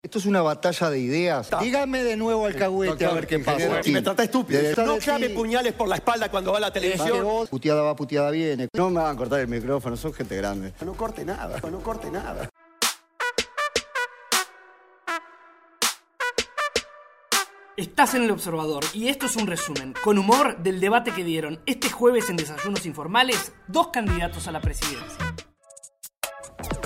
Esto es una batalla de ideas. Dígame de nuevo alcahuete a ver qué pasa. Me trata estúpido. De- No clave puñales por la espalda cuando va a la televisión. vos, Puteada va, puteada viene. No me van a cortar el micrófono, son gente grande. No corte nada, no corte nada. Estás en el observador y esto es un resumen, con humor, del debate que dieron este jueves en Desayunos Informales dos candidatos a la presidencia.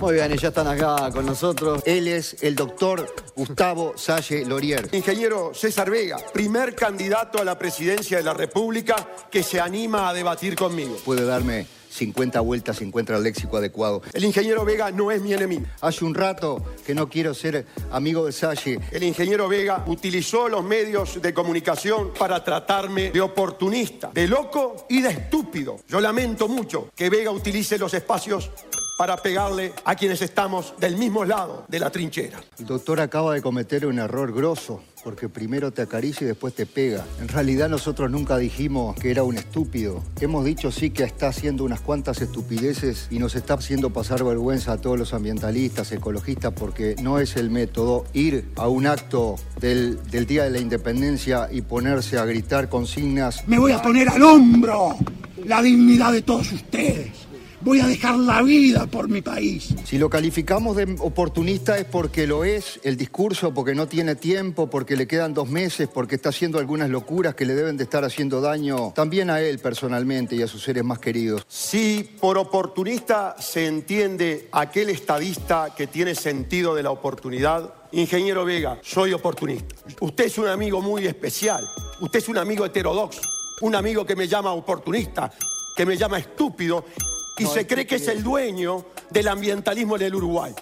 Muy bien, y ya están acá con nosotros. Él es el doctor Gustavo Salle Lorier. Ingeniero César Vega, primer candidato a la presidencia de la República que se anima a debatir conmigo. Puede darme 50 vueltas si encuentra el léxico adecuado. El ingeniero Vega no es mi enemigo. Hace un rato que no quiero ser amigo de Salle. El ingeniero Vega utilizó los medios de comunicación para tratarme de oportunista, de loco y de estúpido. Yo lamento mucho que Vega utilice los espacios para pegarle a quienes estamos del mismo lado de la trinchera. El doctor acaba de cometer un error grosso, porque primero te acaricia y después te pega. En realidad nosotros nunca dijimos que era un estúpido. Hemos dicho sí que está haciendo unas cuantas estupideces y nos está haciendo pasar vergüenza a todos los ambientalistas, ecologistas, porque no es el método ir a un acto del, del Día de la Independencia y ponerse a gritar consignas. Me voy a poner al hombro la dignidad de todos ustedes. Voy a dejar la vida por mi país. Si lo calificamos de oportunista es porque lo es, el discurso, porque no tiene tiempo, porque le quedan dos meses, porque está haciendo algunas locuras que le deben de estar haciendo daño también a él personalmente y a sus seres más queridos. Si por oportunista se entiende aquel estadista que tiene sentido de la oportunidad, ingeniero Vega, soy oportunista. Usted es un amigo muy especial. Usted es un amigo heterodoxo. Un amigo que me llama oportunista, que me llama estúpido y se cree que es el dueño del ambientalismo en el Uruguay.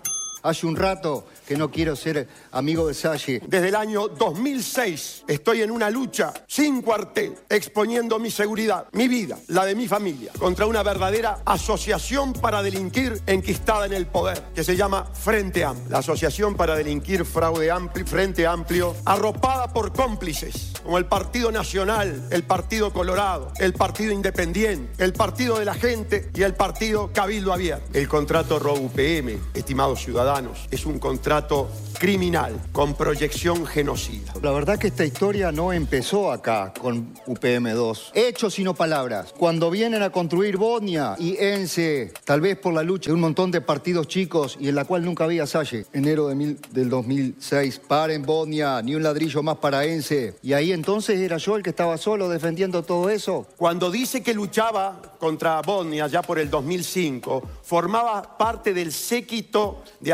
Hace un rato que no quiero ser amigo de Salle. Desde el año 2006 estoy en una lucha sin cuartel, exponiendo mi seguridad, mi vida, la de mi familia, contra una verdadera asociación para delinquir enquistada en el poder, que se llama Frente Amplio. La Asociación para Delinquir Fraude Amplio, Frente Amplio, arropada por cómplices, como el Partido Nacional, el Partido Colorado, el Partido Independiente, el Partido de la Gente y el Partido Cabildo Abierto. El contrato ROUPM, estimados ciudadanos, es un contrato criminal con proyección genocida. La verdad que esta historia no empezó acá con UPM2. Hechos y no palabras. Cuando vienen a construir Bosnia y ENSE, tal vez por la lucha de un montón de partidos chicos y en la cual nunca había Salle, enero de mil- del 2006, paren Bosnia, ni un ladrillo más para ENSE. Y ahí entonces era yo el que estaba solo defendiendo todo eso. Cuando dice que luchaba contra Bosnia ya por el 2005, formaba parte del séquito de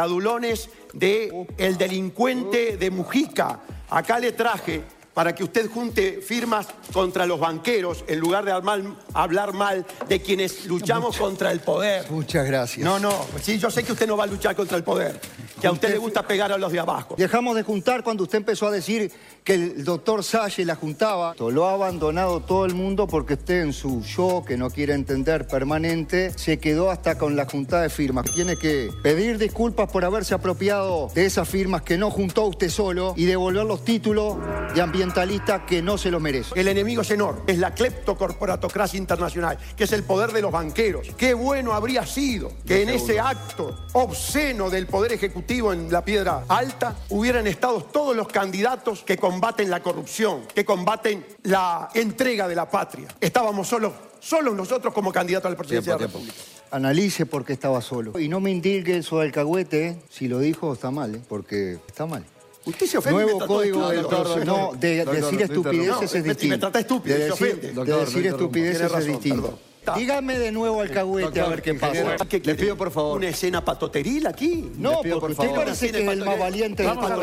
de el delincuente de Mujica. Acá le traje para que usted junte firmas contra los banqueros en lugar de hablar, hablar mal de quienes luchamos contra el poder. Muchas gracias. No, no, sí, yo sé que usted no va a luchar contra el poder, que a usted le gusta pegar a los de abajo. Dejamos de juntar cuando usted empezó a decir que el doctor Salle la juntaba. Lo ha abandonado todo el mundo porque usted en su yo, que no quiere entender permanente, se quedó hasta con la juntada de firmas. Tiene que pedir disculpas por haberse apropiado de esas firmas que no juntó usted solo y devolver los títulos de ambientalista que no se los merece. El enemigo es enorme, es la cleptocorporatocracia internacional, que es el poder de los banqueros. Qué bueno habría sido que en ese acto obsceno del poder ejecutivo en la piedra alta hubieran estado todos los candidatos que combaten la corrupción, que combaten la entrega de la patria. Estábamos solos, solos nosotros como candidatos a la presidencia de la República. Analice por qué estaba solo. Y no me indique eso del alcahuete, si lo dijo está mal, ¿eh? porque está mal. Usted se ofende. me Nuevo código de, estúpido. doctor, no, doctor. de Doctor, decir estupideces No, es me- me distinto. trata estúpido, de se decir, ofende. Doctor, estupideces es razón, distinto. perdón. Dígame de nuevo alcahuete a ver qué pasa. pido, por favor. ¿Una escena patoteril aquí? No, pido, porque por usted favor. parece que es el más valiente de todos.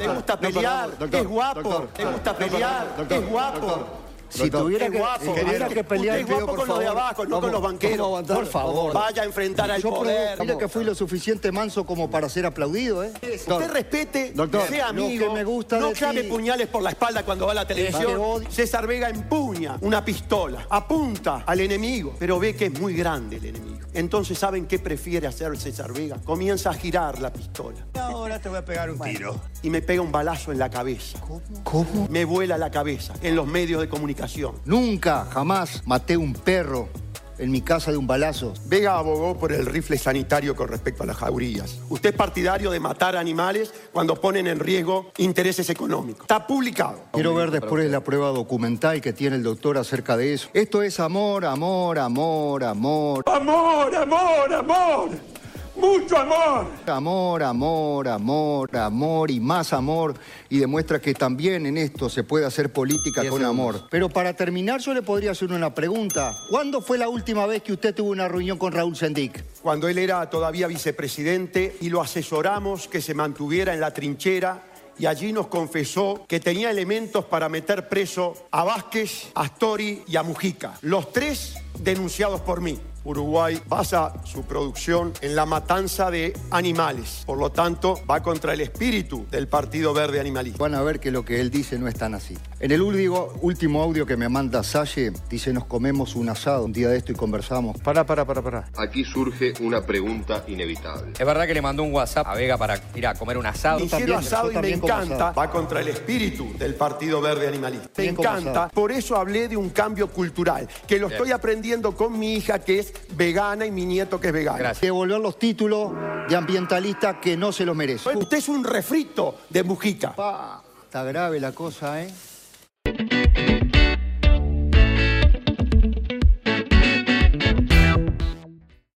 Le gusta pelear, doctor, es guapo, doctor, le gusta doctor, pelear, doctor, es guapo. Doctor. Si Doctor, tuviera que, guapo. si tuviera que pelear, guapo con los de abajo, no con los banqueros. por favor. Vaya a enfrentar al yo poder. que fui lo suficiente manso como para ser aplaudido, ¿eh? Usted respete, Doctor, sea amigo, que me gusta no clave ti- puñales por la espalda cuando va a la televisión. César Vega empuña una pistola, apunta al enemigo, pero ve que es muy grande el enemigo. Entonces, ¿saben qué prefiere hacer César Vega? Comienza a girar la pistola Ahora te voy a pegar un tiro. y me pega un balazo en la cabeza. ¿Cómo? Me vuela la cabeza en los medios de comunicación. Nunca, jamás maté un perro en mi casa de un balazo. Vega abogó por el rifle sanitario con respecto a las jaurías. Usted es partidario de matar animales cuando ponen en riesgo intereses económicos. Está publicado. Quiero ver después la prueba documental que tiene el doctor acerca de eso. Esto es amor, amor, amor, amor. Amor, amor, amor. Mucho amor. Amor, amor, amor, amor y más amor. Y demuestra que también en esto se puede hacer política con segundos. amor. Pero para terminar, yo le podría hacer una pregunta. ¿Cuándo fue la última vez que usted tuvo una reunión con Raúl Sendic? Cuando él era todavía vicepresidente y lo asesoramos que se mantuviera en la trinchera y allí nos confesó que tenía elementos para meter preso a Vázquez, a Astori y a Mujica. Los tres denunciados por mí. Uruguay basa su producción en la matanza de animales. Por lo tanto, va contra el espíritu del Partido Verde Animalista. Van a ver que lo que él dice no es tan así. En el último, último audio que me manda Salle, dice nos comemos un asado un día de esto y conversamos. Pará, pará, pará, pará. Aquí surge una pregunta inevitable. Es verdad que le mandó un WhatsApp a Vega para ir a comer un asado. También, asado y me encanta. asado. Va contra el espíritu del Partido Verde Animalista. Me encanta. asado. Por eso hablé de un cambio cultural, que lo estoy aprendiendo con mi hija que es vegana y mi nieto que es vegano. Gracias. Devolver los títulos de ambientalista que no se los merece. Usted es un refrito de Mujica. Pa, está grave la cosa, ¿eh?